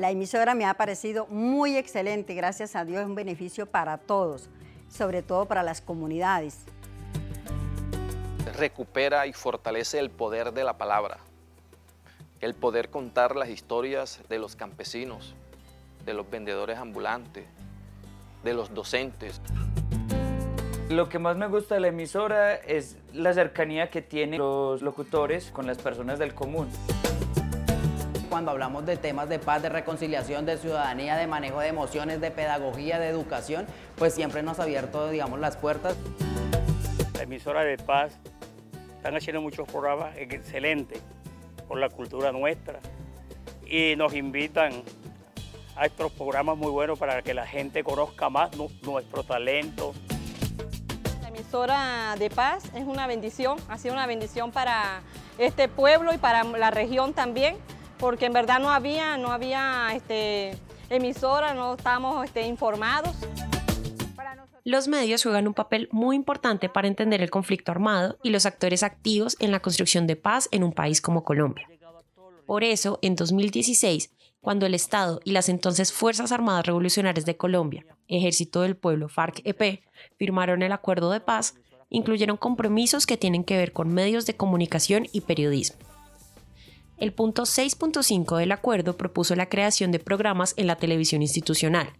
La emisora me ha parecido muy excelente, gracias a Dios es un beneficio para todos, sobre todo para las comunidades. Recupera y fortalece el poder de la palabra, el poder contar las historias de los campesinos, de los vendedores ambulantes, de los docentes. Lo que más me gusta de la emisora es la cercanía que tienen los locutores con las personas del común. Cuando hablamos de temas de paz, de reconciliación, de ciudadanía, de manejo de emociones, de pedagogía, de educación, pues siempre nos ha abierto, digamos, las puertas. La emisora de paz están haciendo muchos programas excelentes por la cultura nuestra y nos invitan a estos programas muy buenos para que la gente conozca más nuestro talento. La emisora de paz es una bendición, ha sido una bendición para este pueblo y para la región también, porque en verdad no había, no había este, emisora, no estábamos este, informados. Los medios juegan un papel muy importante para entender el conflicto armado y los actores activos en la construcción de paz en un país como Colombia. Por eso, en 2016, cuando el Estado y las entonces Fuerzas Armadas Revolucionarias de Colombia, Ejército del Pueblo, FARC-EP, firmaron el acuerdo de paz, incluyeron compromisos que tienen que ver con medios de comunicación y periodismo. El punto 6.5 del acuerdo propuso la creación de programas en la televisión institucional,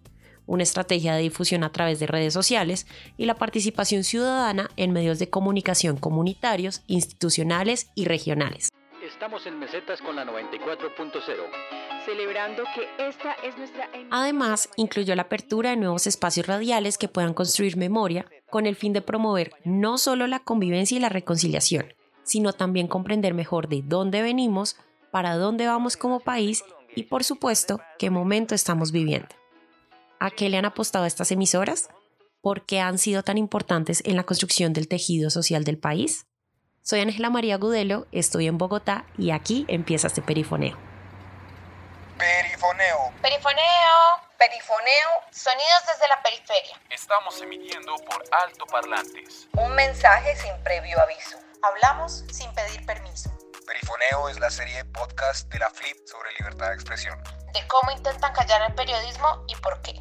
una estrategia de difusión a través de redes sociales y la participación ciudadana en medios de comunicación comunitarios, institucionales y regionales. Estamos en Mesetas con la 94.0 celebrando que esta es nuestra... Además, incluyó la apertura de nuevos espacios radiales que puedan construir memoria con el fin de promover no solo la convivencia y la reconciliación, sino también comprender mejor de dónde venimos, para dónde vamos como país y, por supuesto, qué momento estamos viviendo. ¿A qué le han apostado estas emisoras? ¿Por qué han sido tan importantes en la construcción del tejido social del país? Soy Ángela María Gudelo, estoy en Bogotá y aquí empieza este perifoneo. Perifoneo. Perifoneo. Perifoneo. Sonidos desde la periferia. Estamos emitiendo por altoparlantes. Un mensaje sin previo aviso. Hablamos sin pedir permiso. Perifoneo es la serie de podcast de la Flip sobre libertad de expresión. De cómo intentan callar el periodismo y por qué.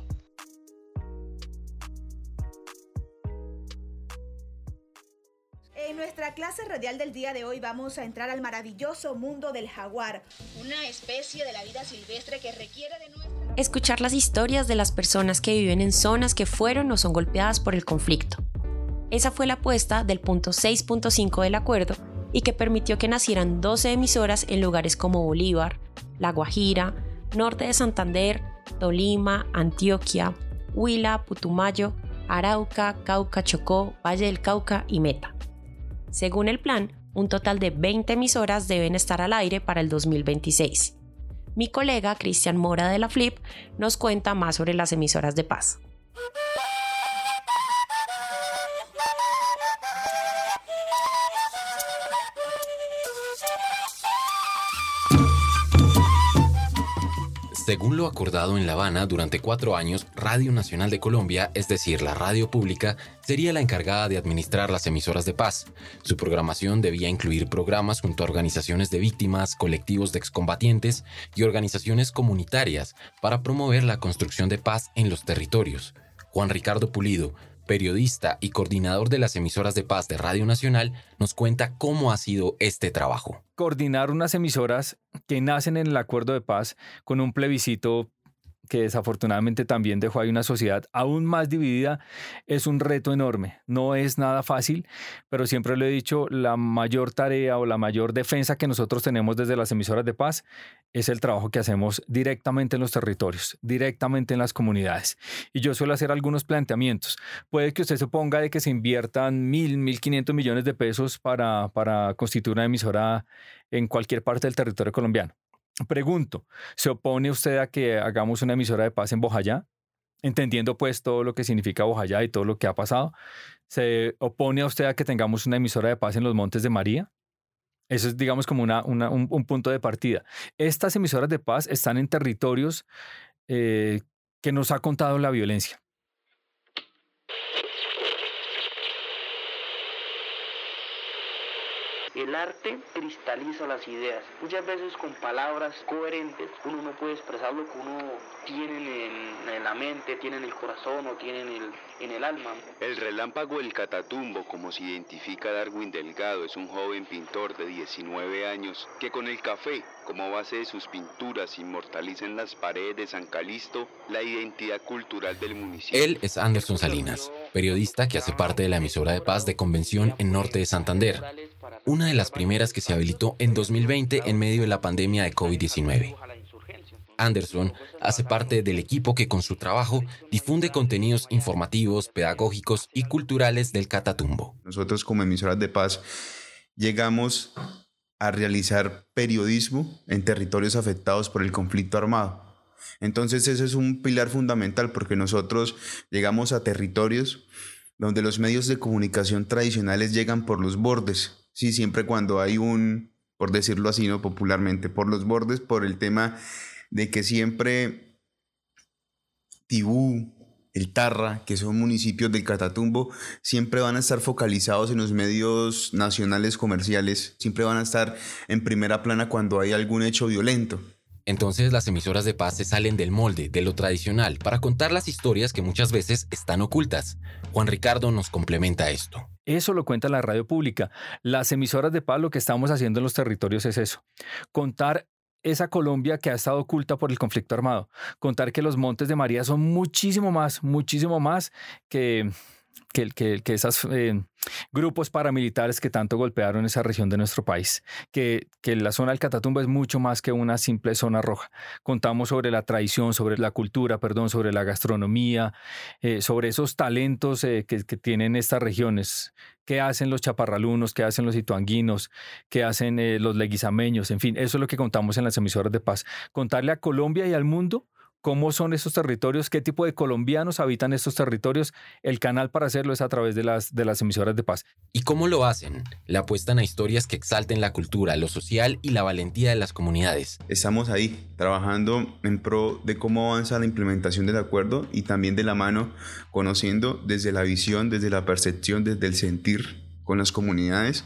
En nuestra clase radial del día de hoy vamos a entrar al maravilloso mundo del jaguar, una especie de la vida silvestre que requiere de nuestra... Escuchar las historias de las personas que viven en zonas que fueron o son golpeadas por el conflicto. Esa fue la apuesta del punto 6.5 del acuerdo y que permitió que nacieran 12 emisoras en lugares como Bolívar, La Guajira, norte de Santander, Tolima, Antioquia, Huila, Putumayo, Arauca, Cauca, Chocó, Valle del Cauca y Meta. Según el plan, un total de 20 emisoras deben estar al aire para el 2026. Mi colega Cristian Mora de la Flip nos cuenta más sobre las emisoras de paz. Según lo acordado en La Habana durante cuatro años, Radio Nacional de Colombia, es decir, la radio pública, sería la encargada de administrar las emisoras de paz. Su programación debía incluir programas junto a organizaciones de víctimas, colectivos de excombatientes y organizaciones comunitarias para promover la construcción de paz en los territorios. Juan Ricardo Pulido, periodista y coordinador de las emisoras de paz de Radio Nacional, nos cuenta cómo ha sido este trabajo. Coordinar unas emisoras que nacen en el acuerdo de paz con un plebiscito que desafortunadamente también dejó ahí una sociedad aún más dividida, es un reto enorme. No es nada fácil, pero siempre lo he dicho, la mayor tarea o la mayor defensa que nosotros tenemos desde las emisoras de paz es el trabajo que hacemos directamente en los territorios, directamente en las comunidades. Y yo suelo hacer algunos planteamientos. Puede que usted suponga de que se inviertan mil, mil quinientos millones de pesos para, para constituir una emisora en cualquier parte del territorio colombiano. Pregunto, ¿se opone usted a que hagamos una emisora de paz en Bojayá? Entendiendo pues todo lo que significa Bojayá y todo lo que ha pasado. ¿Se opone a usted a que tengamos una emisora de paz en los Montes de María? Eso es, digamos, como una, un, punto de partida. Estas emisoras de paz están en territorios eh, que nos ha contado la violencia. El arte cristaliza las ideas. Muchas veces con palabras coherentes uno no puede expresar lo que uno tiene en, la mente, tiene en el corazón o tiene en el, en el alma. El relámpago El Catatumbo, como se identifica Darwin Delgado, es un joven pintor de 19 años que con el café como base de sus pinturas inmortaliza en las paredes de San Calisto la identidad cultural del municipio. Él es Anderson Salinas, periodista que hace parte de la emisora de paz de Convención en Norte de Santander, una de las primeras que se habilitó en 2020 en medio de la pandemia de COVID-19. Anderson hace parte del equipo que con su trabajo difunde contenidos informativos, pedagógicos y culturales del Catatumbo. Nosotros como emisoras de paz llegamos a realizar periodismo en territorios afectados por el conflicto armado. Entonces ese es un pilar fundamental porque nosotros llegamos a territorios donde los medios de comunicación tradicionales llegan por los bordes, sí, siempre cuando hay un, por decirlo así, no popularmente, por los bordes, por el tema de que siempre Tibú, el Tarra, que son municipios del Catatumbo, siempre van a estar focalizados en los medios nacionales comerciales, siempre van a estar en primera plana cuando hay algún hecho violento. Entonces las emisoras de paz se salen del molde, de lo tradicional, para contar las historias que muchas veces están ocultas. Juan Ricardo nos complementa esto. Eso lo cuenta la radio pública. Las emisoras de paz lo que estamos haciendo en los territorios es eso, contar esa Colombia que ha estado oculta por el conflicto armado. Contar que los Montes de María son muchísimo más, muchísimo más que, que, que, que esos eh, grupos paramilitares que tanto golpearon esa región de nuestro país, que, que la zona del Catatumbo es mucho más que una simple zona roja. Contamos sobre la tradición, sobre la cultura, perdón, sobre la gastronomía, eh, sobre esos talentos eh, que, que, tienen estas regiones, qué hacen los chaparralunos, qué hacen los ituanguinos, qué hacen los leguizameños, en fin, eso es lo que contamos en las emisoras de paz. Contarle a Colombia y al mundo cómo son estos territorios, qué tipo de colombianos habitan estos territorios. El canal para hacerlo es a través de las, de las emisoras de paz. ¿Y cómo lo hacen? La apuestan a historias que exalten la cultura, lo social y la valentía de las comunidades. Estamos ahí trabajando en pro de cómo avanza la implementación del acuerdo y también de la mano, conociendo desde la visión, desde la percepción, desde el sentir con las comunidades,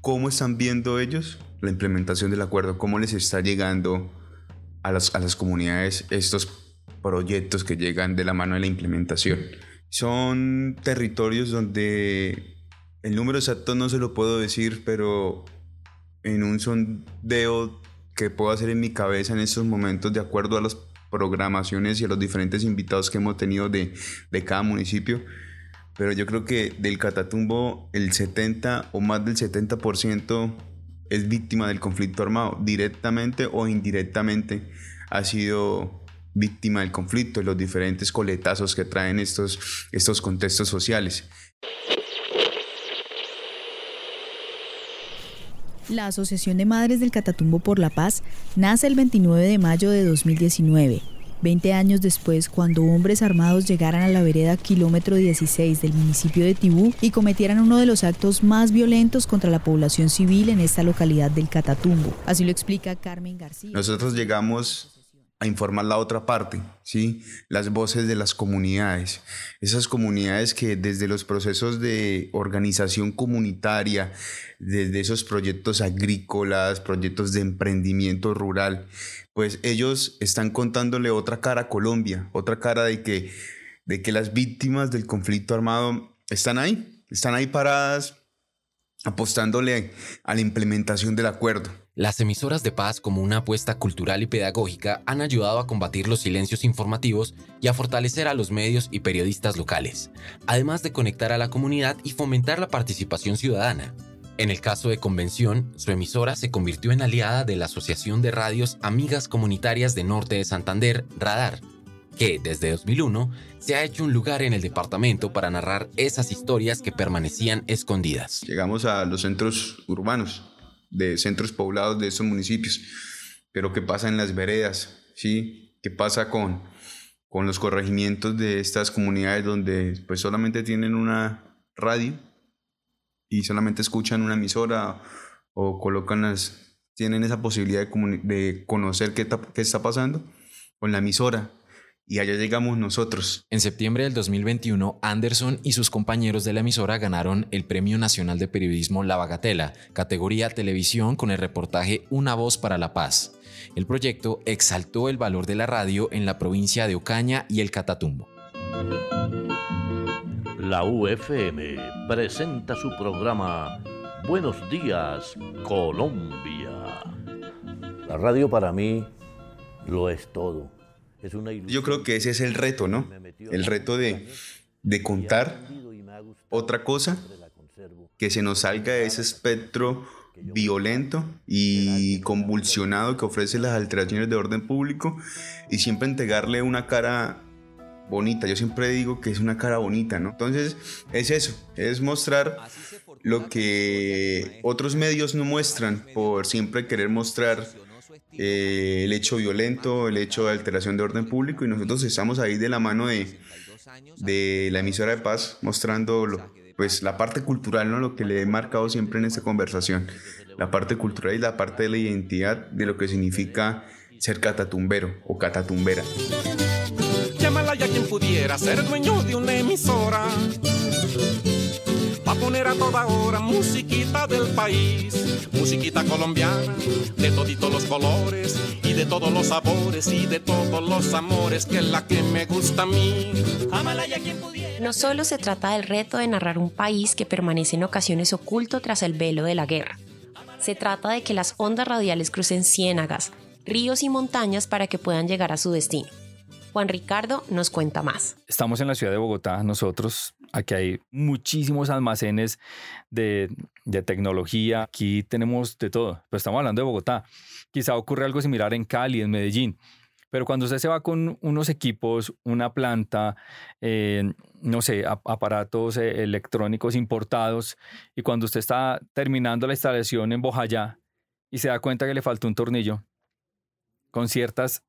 cómo están viendo ellos la implementación del acuerdo, cómo les está llegando a las, a las comunidades estos proyectos que llegan de la mano de la implementación. Son territorios donde el número exacto no se lo puedo decir, pero en un sondeo que puedo hacer en mi cabeza en estos momentos, de acuerdo a las programaciones y a los diferentes invitados que hemos tenido de, de cada municipio, pero yo creo que del Catatumbo el 70 o más del 70% es víctima del conflicto armado, directamente o indirectamente ha sido víctima del conflicto los diferentes coletazos que traen estos, estos contextos sociales. La Asociación de Madres del Catatumbo por la Paz nace el 29 de mayo de 2019 Veinte años después, cuando hombres armados llegaran a la vereda kilómetro 16 del municipio de Tibú y cometieran uno de los actos más violentos contra la población civil en esta localidad del Catatumbo. Así lo explica Carmen García. Nosotros llegamos a informar la otra parte, ¿sí? Las voces de las comunidades. Esas comunidades que desde los procesos de organización comunitaria, desde esos proyectos agrícolas, proyectos de emprendimiento rural, pues ellos están contándole otra cara a Colombia, otra cara de que, de que las víctimas del conflicto armado están ahí, están ahí paradas apostándole a la implementación del acuerdo. Las emisoras de paz como una apuesta cultural y pedagógica han ayudado a combatir los silencios informativos y a fortalecer a los medios y periodistas locales, además de conectar a la comunidad y fomentar la participación ciudadana. En el caso de Convención, su emisora se convirtió en aliada de la Asociación de Radios Amigas Comunitarias de Norte de Santander, Radar, que desde 2001 se ha hecho un lugar en el departamento para narrar esas historias que permanecían escondidas. Llegamos a los centros urbanos, de centros poblados de esos municipios, pero ¿qué pasa en las veredas? ¿Sí? ¿Qué pasa con, con los corregimientos de estas comunidades donde pues solamente tienen una radio y solamente escuchan una emisora o colocan las, tienen esa posibilidad de, de conocer qué, qué, está pasando con la emisora y allá llegamos nosotros. En septiembre del 2021, Anderson y sus compañeros de la emisora ganaron el Premio Nacional de Periodismo La Bagatela, categoría televisión con el reportaje Una voz para la paz. El proyecto exaltó el valor de la radio en la provincia de Ocaña y el Catatumbo. La UFM presenta su programa Buenos días, Colombia. La radio para mí lo es todo yo creo que ese es el reto, ¿no? El reto de, de contar otra cosa que se nos salga de ese espectro violento y convulsionado que ofrece las alteraciones de orden público y siempre entregarle una cara bonita. Yo siempre digo que es una cara bonita, ¿no? Entonces es eso, es mostrar lo que otros medios no muestran por siempre querer mostrar eh, el hecho violento, el hecho de alteración de orden público y nosotros estamos ahí de la mano de, la emisora de paz mostrando pues la parte cultural, ¿no? lo que le he marcado siempre en esta conversación, la parte cultural y la parte de la identidad de lo que significa ser catatumbero o catatumbera. Llámala ya quien pudiera ser dueño de una emisora a poner a toda hora musiquita del país, musiquita colombiana, de toditos los colores y de todos los sabores y de todos los amores, que es la que me gusta a mí. No solo se trata del reto de narrar un país que permanece en ocasiones oculto tras el velo de la guerra. Se trata de que las ondas radiales crucen ciénagas, ríos y montañas para que puedan llegar a su destino. Juan Ricardo nos cuenta más. Estamos en la ciudad de Bogotá, nosotros. Aquí hay muchísimos almacenes de, tecnología. Aquí tenemos de todo. Pero estamos hablando de Bogotá. Quizá ocurre algo similar en Cali, en Medellín. Pero cuando usted se va con unos equipos, una planta, eh, no sé, aparatos eh, electrónicos importados, y cuando usted está terminando la instalación en Bojayá y se da cuenta que le falta un tornillo, con ciertas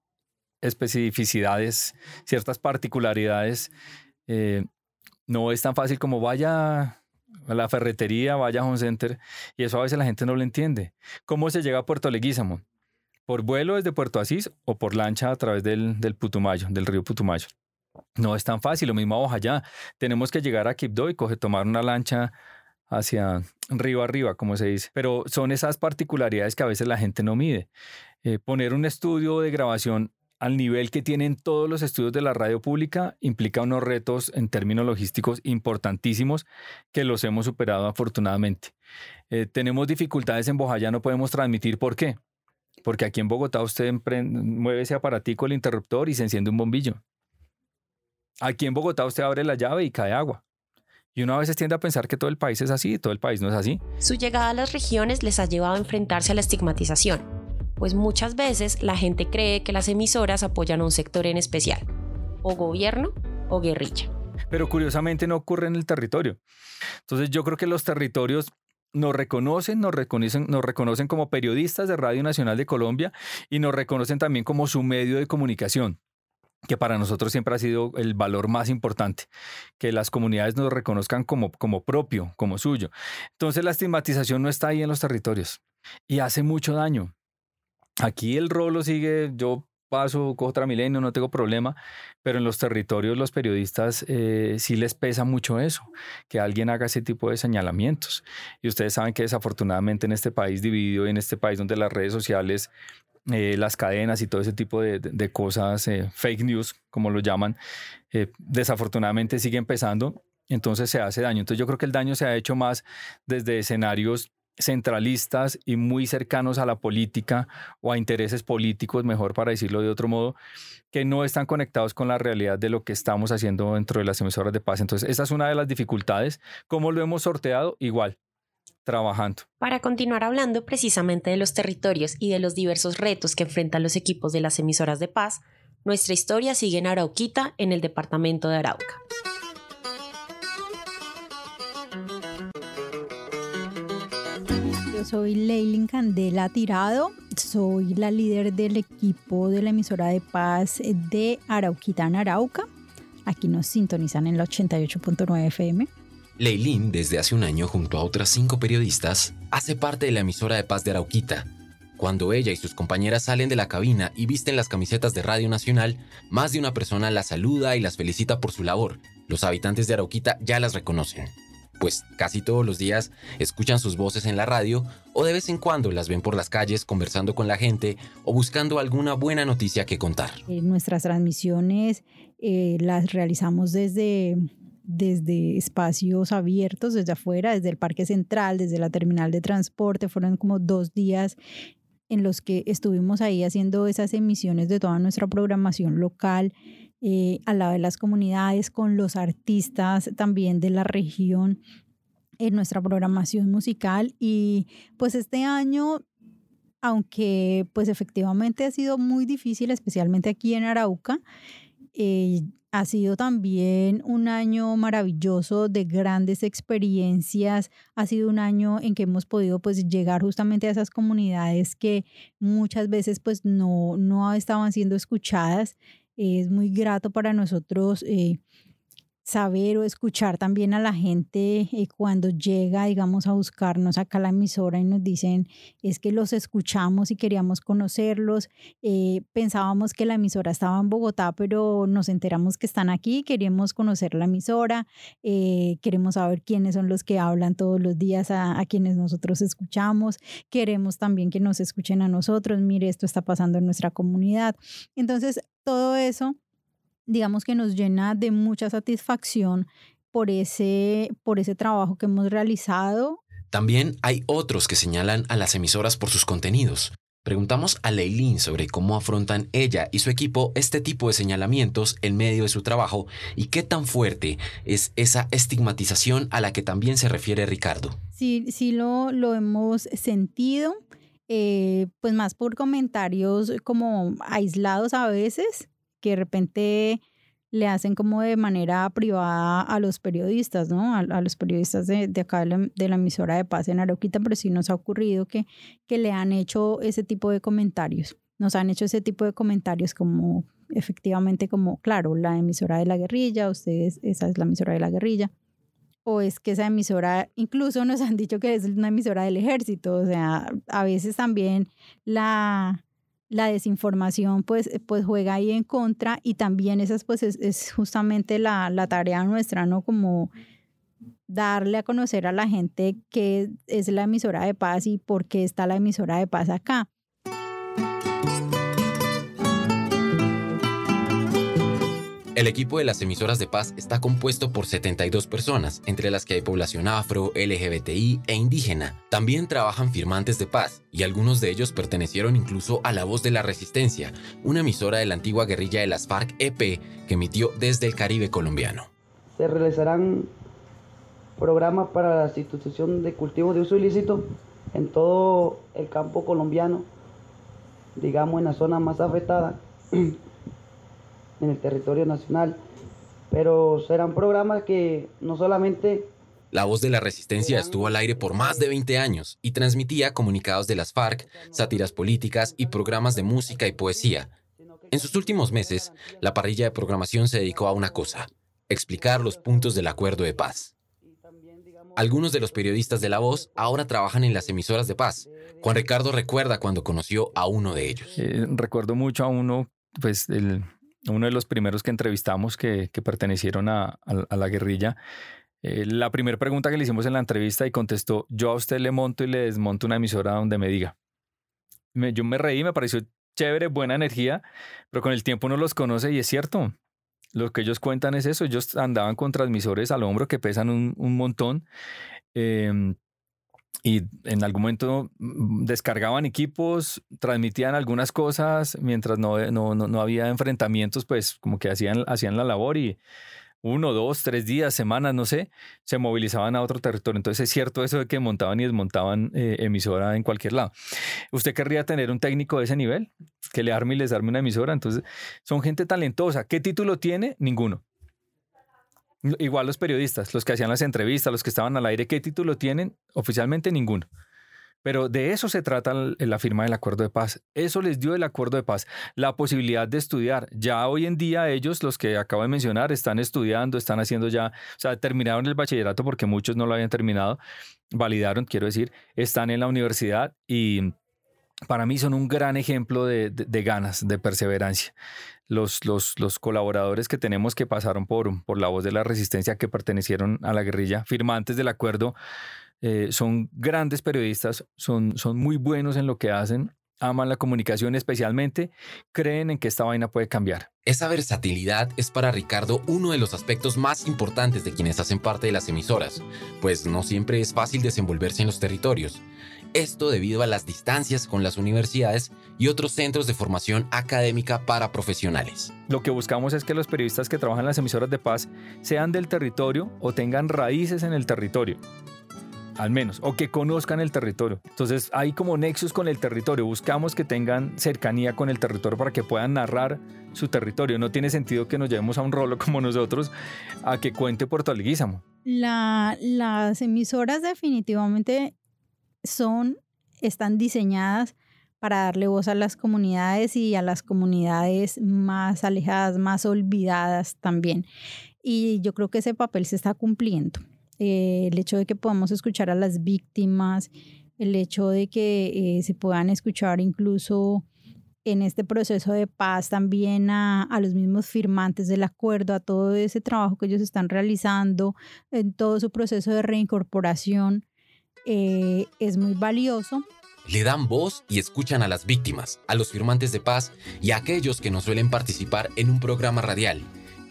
especificidades, ciertas particularidades. Eh, no es tan fácil como vaya a la ferretería, vaya a Home Center, y eso a veces la gente no lo entiende. ¿Cómo se llega a Puerto Leguízamo? ¿Por vuelo desde Puerto Asís o por lancha a través del, del Putumayo, del río Putumayo? No es tan fácil, lo mismo a allá. Tenemos que llegar a Quibdó y coger, tomar una lancha hacia río arriba, como se dice. Pero son esas particularidades que a veces la gente no mide. Eh, poner un estudio de grabación al nivel que tienen todos los estudios de la radio pública implica unos retos en términos logísticos importantísimos que los hemos superado afortunadamente. Eh, tenemos dificultades en Bojaya, no podemos transmitir. ¿Por qué? Porque aquí en Bogotá usted mueve ese aparatico, el interruptor, y se enciende un bombillo. Aquí en Bogotá usted abre la llave y cae agua. Y uno a veces tiende a pensar que todo el país es así, y todo el país no es así. Su llegada a las regiones les ha llevado a enfrentarse a la estigmatización pues muchas veces la gente cree que las emisoras apoyan a un sector en especial, o gobierno o guerrilla. Pero curiosamente no ocurre en el territorio. Entonces yo creo que los territorios nos reconocen, nos reconocen, nos reconocen como periodistas de Radio Nacional de Colombia y nos reconocen también como su medio de comunicación que para nosotros siempre ha sido el valor más importante, que las comunidades nos reconozcan como, como propio, como suyo. Entonces la estigmatización no está ahí en los territorios y hace mucho daño. Aquí el rolo sigue, yo paso, cojo milenio, no tengo problema, pero en los territorios los periodistas eh, sí les pesa mucho eso, que alguien haga ese tipo de señalamientos. Y ustedes saben que desafortunadamente en este país dividido, en este país donde las redes sociales, eh, las cadenas y todo ese tipo de, cosas, eh, fake news, como lo llaman, desafortunadamente sigue empezando, entonces se hace daño. Entonces yo creo que el daño se ha hecho más desde escenarios centralistas y muy cercanos a la política o a intereses políticos, mejor para decirlo de otro modo, que no están conectados con la realidad de lo que estamos haciendo dentro de las emisoras de paz. Entonces, esa es una de las dificultades. ¿Cómo lo hemos sorteado? Igual, trabajando. Para continuar hablando precisamente de los territorios y de los diversos retos que enfrentan los equipos de las emisoras de paz, nuestra historia sigue en Arauquita, en el departamento de Arauca. Soy Leilin Candela Tirado, soy la líder del equipo de la emisora de paz de Arauquita en Arauca. Aquí nos sintonizan en la 88.9 FM. Leilin, desde hace un año junto a otras cinco periodistas, hace parte de la emisora de paz de Arauquita. Cuando ella y sus compañeras salen de la cabina y visten las camisetas de Radio Nacional, más de una persona las saluda y las felicita por su labor. Los habitantes de Arauquita ya las reconocen, pues casi todos los días escuchan sus voces en la radio o de vez en cuando las ven por las calles conversando con la gente o buscando alguna buena noticia que contar. Eh, nuestras transmisiones eh, las realizamos desde desde espacios abiertos, desde afuera, desde el Parque Central, desde la terminal de transporte. Fueron como dos días en los que estuvimos ahí haciendo esas emisiones de toda nuestra programación local eh, al lado de las comunidades, con los artistas también de la región en nuestra programación musical. Y pues este año, aunque pues efectivamente ha sido muy difícil, especialmente aquí en Arauca, eh, ha sido también un año maravilloso de grandes experiencias. Ha sido un año en que hemos podido pues llegar justamente a esas comunidades que muchas veces pues no, no estaban siendo escuchadas. Es muy grato para nosotros eh, saber o escuchar también a la gente eh, cuando llega, digamos, a buscarnos acá a la emisora y nos dicen, es que los escuchamos y queríamos conocerlos. Eh, pensábamos que la emisora estaba en Bogotá, pero nos enteramos que están aquí, queríamos conocer la emisora, eh, queremos saber quiénes son los que hablan todos los días a, a quienes nosotros escuchamos, queremos también que nos escuchen a nosotros, mire, esto está pasando en nuestra comunidad. Entonces, todo eso digamos que nos llena de mucha satisfacción por ese, por ese trabajo que hemos realizado. También hay otros que señalan a las emisoras por sus contenidos. Preguntamos a Leilín sobre cómo afrontan ella y su equipo este tipo de señalamientos en medio de su trabajo y qué tan fuerte es esa estigmatización a la que también se refiere Ricardo. Sí, sí lo, lo hemos sentido, eh, pues más por comentarios como aislados a veces, que de repente le hacen como de manera privada a los periodistas, ¿no? A, los periodistas de, de acá de la, emisora de Paz en Arauquita, pero sí nos ha ocurrido que, que le han hecho ese tipo de comentarios. Nos han hecho ese tipo de comentarios como efectivamente como, claro, la emisora de la guerrilla, ustedes, esa es la emisora de la guerrilla. O es que esa emisora, incluso nos han dicho que es una emisora del ejército, o sea, a veces también la, la desinformación pues, eh, pues juega ahí en contra y también esa pues es, justamente la, la, tarea nuestra, ¿no? Como darle a conocer a la gente qué es la emisora de paz y por qué está la emisora de paz acá. El equipo de las emisoras de paz está compuesto por 72 personas, entre las que hay población afro, LGBTI e indígena. También trabajan firmantes de paz, y algunos de ellos pertenecieron incluso a La Voz de la Resistencia, una emisora de la antigua guerrilla de las FARC EP que emitió desde el Caribe colombiano. Se realizarán programas para la sustitución de cultivos de uso ilícito en todo el campo colombiano, digamos en la zona más afectada en el territorio nacional. Pero serán programas que no solamente... La voz de la resistencia estuvo al aire por más de 20 años y transmitía comunicados de las FARC, sátiras políticas y programas de música y poesía. En sus últimos meses, la parrilla de programación se dedicó a una cosa, explicar los puntos del acuerdo de paz. Algunos de los periodistas de La Voz ahora trabajan en las emisoras de paz. Juan Ricardo recuerda cuando conoció a uno de ellos. Eh, recuerdo mucho a uno, pues el, uno de los primeros que entrevistamos que, pertenecieron a, la guerrilla, eh, la primera pregunta que le hicimos en la entrevista y contestó, yo a usted le monto y le desmonto una emisora donde me diga. yo me reí, me pareció chévere, buena energía, pero con el tiempo uno los conoce y es cierto. Lo que ellos cuentan es eso, ellos andaban con transmisores al hombro que pesan un, montón. Em, y en algún momento mm, descargaban equipos, transmitían algunas cosas, mientras no, no, no, había enfrentamientos, pues como que hacían, hacían la labor y uno, dos, tres días, semanas, no sé, se movilizaban a otro territorio. Entonces es cierto eso de que montaban y desmontaban eh, emisora en cualquier lado. ¿Usted querría tener un técnico de ese nivel? Que le arme y les arme una emisora. Entonces son gente talentosa. ¿Qué título tiene? Ninguno. Igual los periodistas, los que hacían las entrevistas, los que estaban al aire, ¿qué título tienen? Oficialmente ninguno. Pero de eso se trata la firma del acuerdo de paz. Eso les dio el acuerdo de paz, la posibilidad de estudiar. Ya hoy en día ellos, los que acabo de mencionar, están estudiando, están haciendo ya, o sea, terminaron el bachillerato porque muchos no lo habían terminado, validaron, quiero decir, están en la universidad y para mí son un gran ejemplo de, ganas, de perseverancia. Los, colaboradores que tenemos que pasaron por, la voz de la resistencia, que pertenecieron a la guerrilla, firmantes del acuerdo, eh, son grandes periodistas, son muy buenos en lo que hacen, aman la comunicación especialmente, creen en que esta vaina puede cambiar. Esa versatilidad es para Ricardo uno de los aspectos más importantes de quienes hacen parte de las emisoras, pues no siempre es fácil desenvolverse en los territorios. Esto debido a las distancias con las universidades y otros centros de formación académica para profesionales. Lo que buscamos es que los periodistas que trabajan en las emisoras de paz sean del territorio o tengan raíces en el territorio al menos, o que conozcan el territorio. Entonces hay como nexos con el territorio, buscamos que tengan cercanía con el territorio para que puedan narrar su territorio. No tiene sentido que nos llevemos a un rolo como nosotros a que cuente Puerto Leguízamo. La, las emisoras definitivamente son, están diseñadas para darle voz a las comunidades y a las comunidades más alejadas, más olvidadas también. Y yo creo que ese papel se está cumpliendo. Eh, el hecho de que podamos escuchar a las víctimas, el hecho de que eh, se puedan escuchar incluso en este proceso de paz también a, los mismos firmantes del acuerdo, a todo ese trabajo que ellos están realizando, en todo su proceso de reincorporación, eh, es muy valioso. Le dan voz y escuchan a las víctimas, a los firmantes de paz y a aquellos que no suelen participar en un programa radial.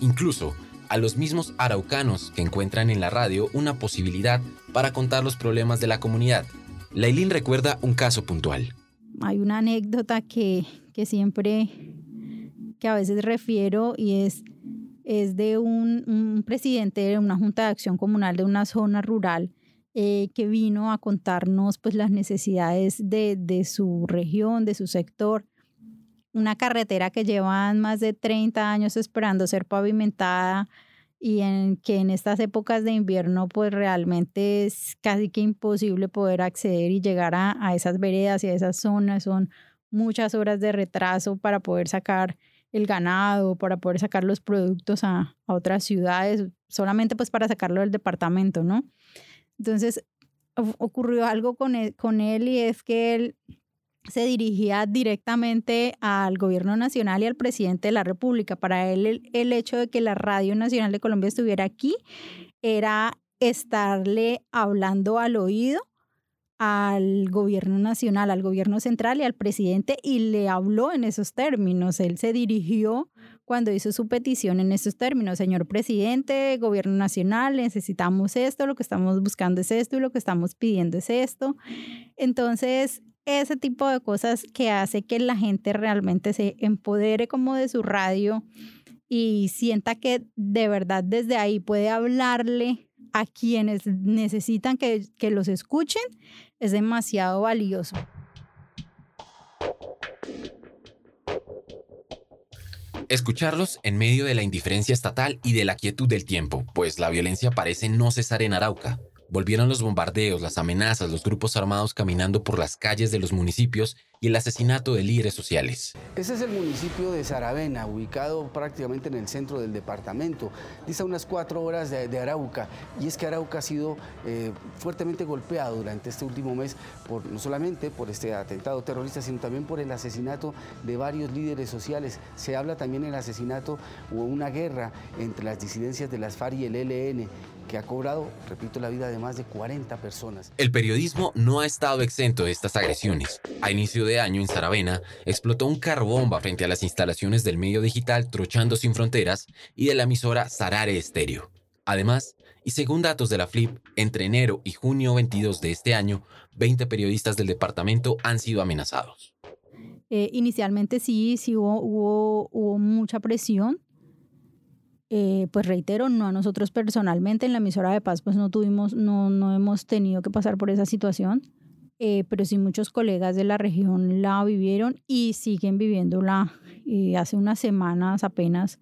Incluso a los mismos araucanos que encuentran en la radio una posibilidad para contar los problemas de la comunidad. Lailín recuerda un caso puntual. Hay una anécdota que, que siempre, que a veces refiero y es, es de un, presidente de una junta de acción comunal de una zona rural eh, que vino a contarnos pues las necesidades de, de su región, de su sector una carretera que llevan más de 30 años esperando ser pavimentada y en que en estas épocas de invierno pues realmente es casi que imposible poder acceder y llegar a, a esas veredas y a esas zonas. Son muchas horas de retraso para poder sacar el ganado, para poder sacar los productos a, a otras ciudades, solamente pues para sacarlo del departamento, ¿no? Entonces ocurrió algo con él, con él y es que él se dirigía directamente al gobierno nacional y al presidente de la República. Para él el, hecho de que la Radio Nacional de Colombia estuviera aquí era estarle hablando al oído al gobierno nacional, al gobierno central y al presidente y le habló en esos términos. Él se dirigió cuando hizo su petición en esos términos. Señor presidente, gobierno nacional, necesitamos esto, lo que estamos buscando es esto y lo que estamos pidiendo es esto. Entonces, ese tipo de cosas que hace que la gente realmente se empodere como de su radio y sienta que de verdad desde ahí puede hablarle a quienes necesitan que, que los escuchen, es demasiado valioso. Escucharlos en medio de la indiferencia estatal y de la quietud del tiempo, pues la violencia parece no cesar en Arauca. Volvieron los bombardeos, las amenazas, los grupos armados caminando por las calles de los municipios y el asesinato de líderes sociales. Ese es el municipio de Saravena, ubicado prácticamente en el centro del departamento. Dice unas cuatro horas de, Arauca. Y es que Arauca ha sido eh, fuertemente golpeado durante este último mes, por, no solamente por este atentado terrorista, sino también por el asesinato de varios líderes sociales. Se habla también del asesinato o una guerra entre las disidencias de las FARC y el ELN que ha cobrado, repito, la vida de más de 40 personas. El periodismo no ha estado exento de estas agresiones. A inicio de año, en Saravena, explotó un carro bomba frente a las instalaciones del medio digital Trochando Sin Fronteras y de la emisora Sarare Estéreo. Además, y según datos de la FLIP, entre enero y junio 22 de este año, 20 periodistas del departamento han sido amenazados. Eh, inicialmente sí, sí hubo, hubo, hubo mucha presión eh, pues reitero, no a nosotros personalmente en la emisora de paz, pues no tuvimos, no, no hemos tenido que pasar por esa situación, eh, pero sí muchos colegas de la región la vivieron y siguen viviéndola. Eh, hace unas semanas apenas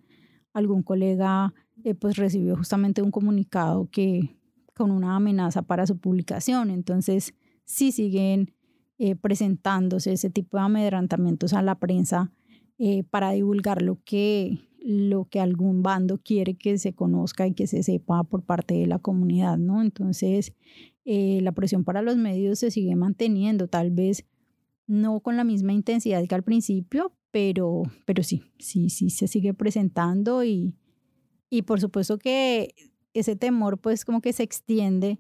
algún colega pues recibió justamente un comunicado que con una amenaza para su publicación, entonces sí siguen presentándose ese tipo de amedrantamientos a la prensa para divulgar lo que lo que algún bando quiere que se conozca y que se sepa por parte de la comunidad, ¿no? Entonces, eh, la presión para los medios se sigue manteniendo, tal vez no con la misma intensidad que al principio, pero, pero sí, sí, sí se sigue presentando y, y por supuesto que ese temor pues como que se extiende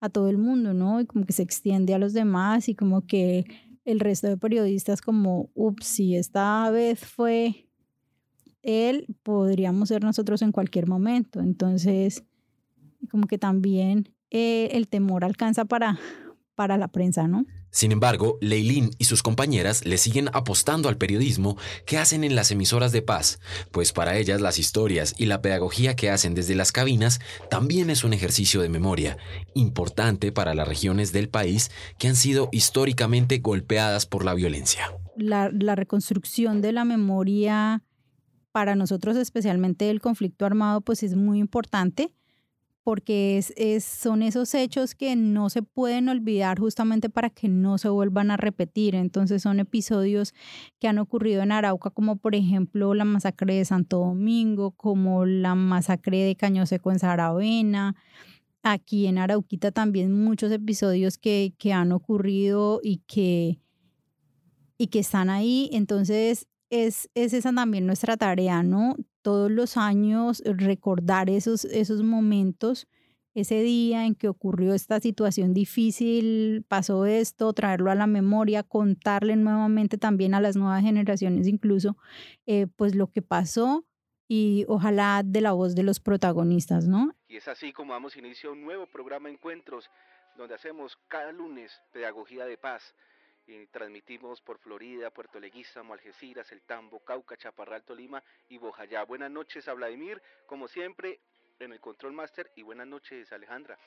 a todo el mundo, ¿no? Y como que se extiende a los demás y como que el resto de periodistas como, ups, si esta vez fue él, podríamos ser nosotros en cualquier momento. Entonces, como que también eh, el temor alcanza para, para la prensa, ¿no? Sin embargo, Leilín y sus compañeras le siguen apostando al periodismo que hacen en las emisoras de paz, pues para ellas las historias y la pedagogía que hacen desde las cabinas también es un ejercicio de memoria, importante para las regiones del país que han sido históricamente golpeadas por la violencia. La, la reconstrucción de la memoria para nosotros, especialmente el conflicto armado, pues es muy importante porque es, son esos hechos que no se pueden olvidar justamente para que no se vuelvan a repetir. Entonces son episodios que han ocurrido en Arauca, como por ejemplo la masacre de Santo Domingo, como la masacre de Cañoseco en Saravena. Aquí en Arauquita también muchos episodios que, que han ocurrido y que, y que están ahí. Entonces es, es esa también nuestra tarea, ¿no? todos los años recordar esos, esos momentos, ese día en que ocurrió esta situación difícil, pasó esto, traerlo a la memoria, contarle nuevamente también a las nuevas generaciones incluso, eh, pues lo que pasó y ojalá de la voz de los protagonistas, ¿no? Y es así como damos inicio a un nuevo programa Encuentros, donde hacemos cada lunes pedagogía de paz y transmitimos por Florida, Puerto Leguízamo, Algeciras, El Tambo, Cauca, Chaparral, Tolima y Bojayá. Buenas noches a Vladimir, como siempre, en el Control Master y buenas noches Alejandra.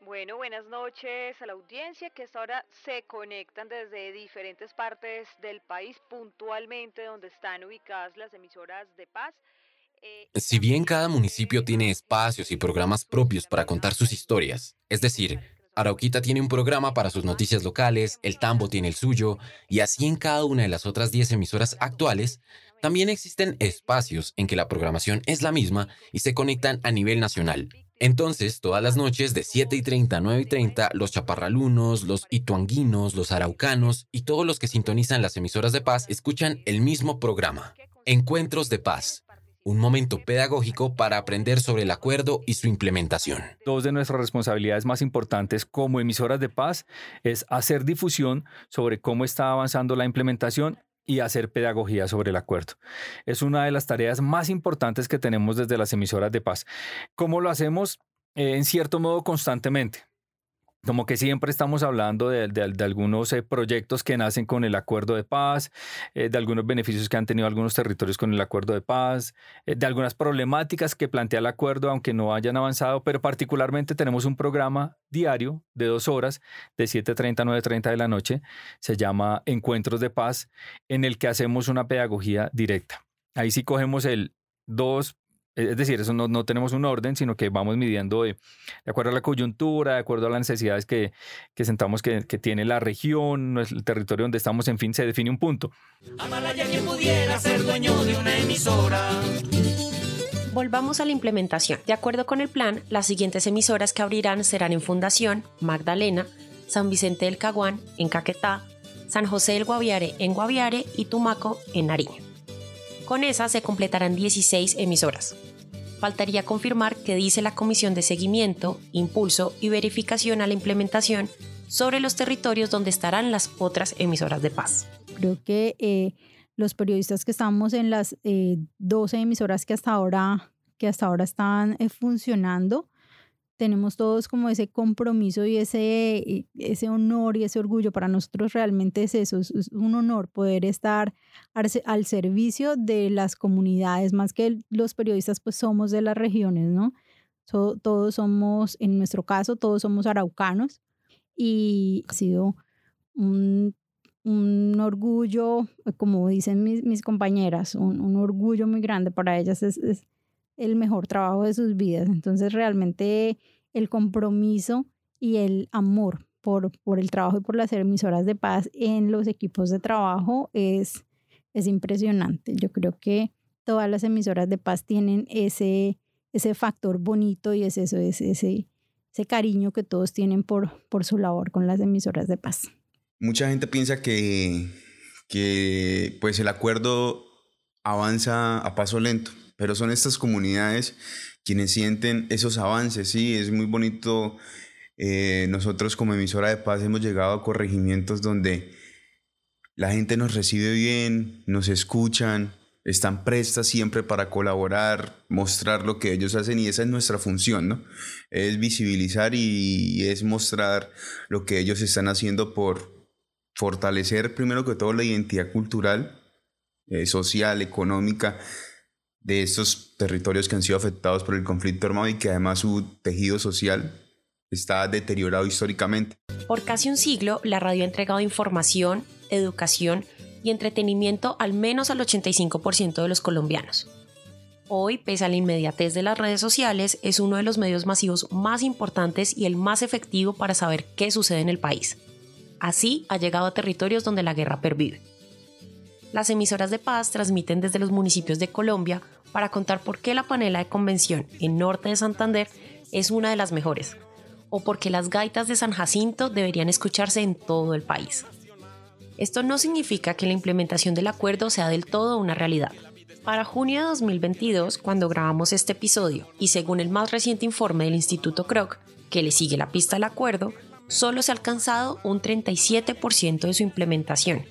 Bueno, buenas noches a la audiencia que hasta ahora se conectan desde diferentes partes del país, puntualmente donde están ubicadas las emisoras de paz. Eh, si bien cada municipio tiene espacios y programas propios para contar sus historias, es decir, Arauquita tiene un programa para sus noticias locales, El Tambo tiene el suyo, y así en cada una de las otras 10 emisoras actuales, también existen espacios en que la programación es la misma y se conectan a nivel nacional. Entonces, todas las noches de 7 y 30 a 9 y 30, los chaparralunos, los ituanguinos, los araucanos y todos los que sintonizan las emisoras de paz escuchan el mismo programa, Encuentros de Paz, un momento pedagógico para aprender sobre el acuerdo y su implementación. Dos de nuestras responsabilidades más importantes como emisoras de paz es hacer difusión sobre cómo está avanzando la implementación y hacer pedagogía sobre el acuerdo. Es una de las tareas más importantes que tenemos desde las emisoras de paz. ¿Cómo lo hacemos? Eh, en cierto modo constantemente como que siempre estamos hablando de, algunos eh, proyectos que nacen con el acuerdo de paz, eh, de algunos beneficios que han tenido algunos territorios con el acuerdo de paz, eh, de algunas problemáticas que plantea el acuerdo, aunque no hayan avanzado, pero particularmente tenemos un programa diario de dos horas, de 7.30 a 9.30 de la noche, se llama Encuentros de Paz, en el que hacemos una pedagogía directa. Ahí sí cogemos el 2 es decir, eso no, no, tenemos un orden, sino que vamos midiendo de, acuerdo a la coyuntura, de acuerdo a las necesidades que, que sentamos que, que, tiene la región, el territorio donde estamos, en fin, se define un punto. pudiera ser dueño de una emisora. Volvamos a la implementación. De acuerdo con el plan, las siguientes emisoras que abrirán serán en Fundación, Magdalena, San Vicente del Caguán, en Caquetá, San José del Guaviare, en Guaviare y Tumaco, en Nariño. Con esa se completarán 16 emisoras. Faltaría confirmar qué dice la Comisión de Seguimiento, Impulso y Verificación a la Implementación sobre los territorios donde estarán las otras emisoras de paz. Creo que eh, los periodistas que estamos en las 12 eh, emisoras que hasta ahora, que hasta ahora están eh, funcionando, tenemos todos como ese compromiso y ese, ese honor y ese orgullo. Para nosotros realmente es eso, es un honor poder estar al, servicio de las comunidades, más que los periodistas pues somos de las regiones, ¿no? todos somos, en nuestro caso, todos somos araucanos y ha sido un, un orgullo, como dicen mis, mis compañeras, un, un, orgullo muy grande para ellas. es, es el mejor trabajo de sus vidas. Entonces realmente el compromiso y el amor por, por el trabajo y por las emisoras de paz en los equipos de trabajo es, es impresionante. Yo creo que todas las emisoras de paz tienen ese, ese factor bonito y es eso, es ese, ese cariño que todos tienen por, por su labor con las emisoras de paz. mucha gente piensa que, que pues el acuerdo avanza a paso lento, pero son estas comunidades quienes sienten esos avances, sí, es muy bonito. Eh, nosotros como emisora de paz hemos llegado a corregimientos donde la gente nos recibe bien, nos escuchan, están prestas siempre para colaborar, mostrar lo que ellos hacen y esa es nuestra función, ¿no? Es visibilizar y es mostrar lo que ellos están haciendo por fortalecer primero que todo la identidad cultural, eh, social, económica de estos territorios que han sido afectados por el conflicto armado y que además su tejido social está deteriorado históricamente. Por casi un siglo, la radio ha entregado información, educación y entretenimiento al menos al 85% de los colombianos. Hoy, pese a la inmediatez de las redes sociales, es uno de los medios masivos más importantes y el más efectivo para saber qué sucede en el país. Así ha llegado a territorios donde la guerra pervive. Las emisoras de paz transmiten desde los municipios de Colombia para contar por qué la panela de convención en norte de Santander es una de las mejores, o por qué las gaitas de San Jacinto deberían escucharse en todo el país. Esto no significa que la implementación del acuerdo sea del todo una realidad. Para junio de 2022, cuando grabamos este episodio, y según el más reciente informe del Instituto Kroc, que le sigue la pista al acuerdo, solo se ha alcanzado un 37% de su implementación,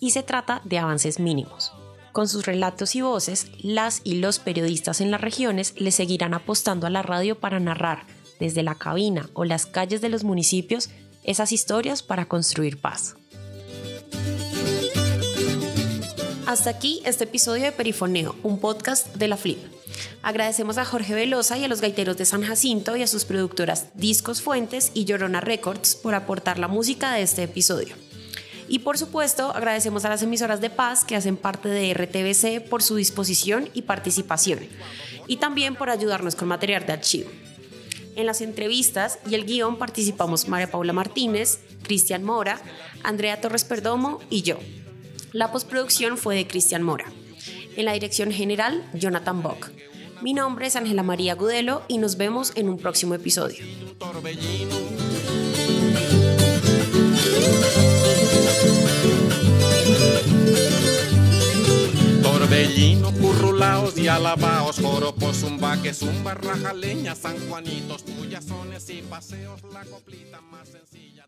y se trata de avances mínimos. Con sus relatos y voces, las y los periodistas en las regiones le seguirán apostando a la radio para narrar, desde la cabina o las calles de los municipios, esas historias para construir paz. Hasta aquí este episodio de Perifoneo, un podcast de la Flip. Agradecemos a Jorge Velosa y a los gaiteros de San Jacinto y a sus productoras Discos Fuentes y Llorona Records por aportar la música de este episodio. Y por supuesto, agradecemos a las emisoras de paz que hacen parte de RTBC por su disposición y participación, y también por ayudarnos con material de archivo. En las entrevistas y el guion participamos María Paula Martínez, Cristian Mora, Andrea Torres Perdomo y yo. La postproducción fue de Cristian Mora. En la dirección general, Jonathan Bock. Mi nombre es Ángela María Gudelo y nos vemos en un próximo episodio. Torbellino, currulaos y alabaos, joropos, zumba, zumba, raja, leña, San Juanitos, puyazones y paseos, la coplita más sencilla.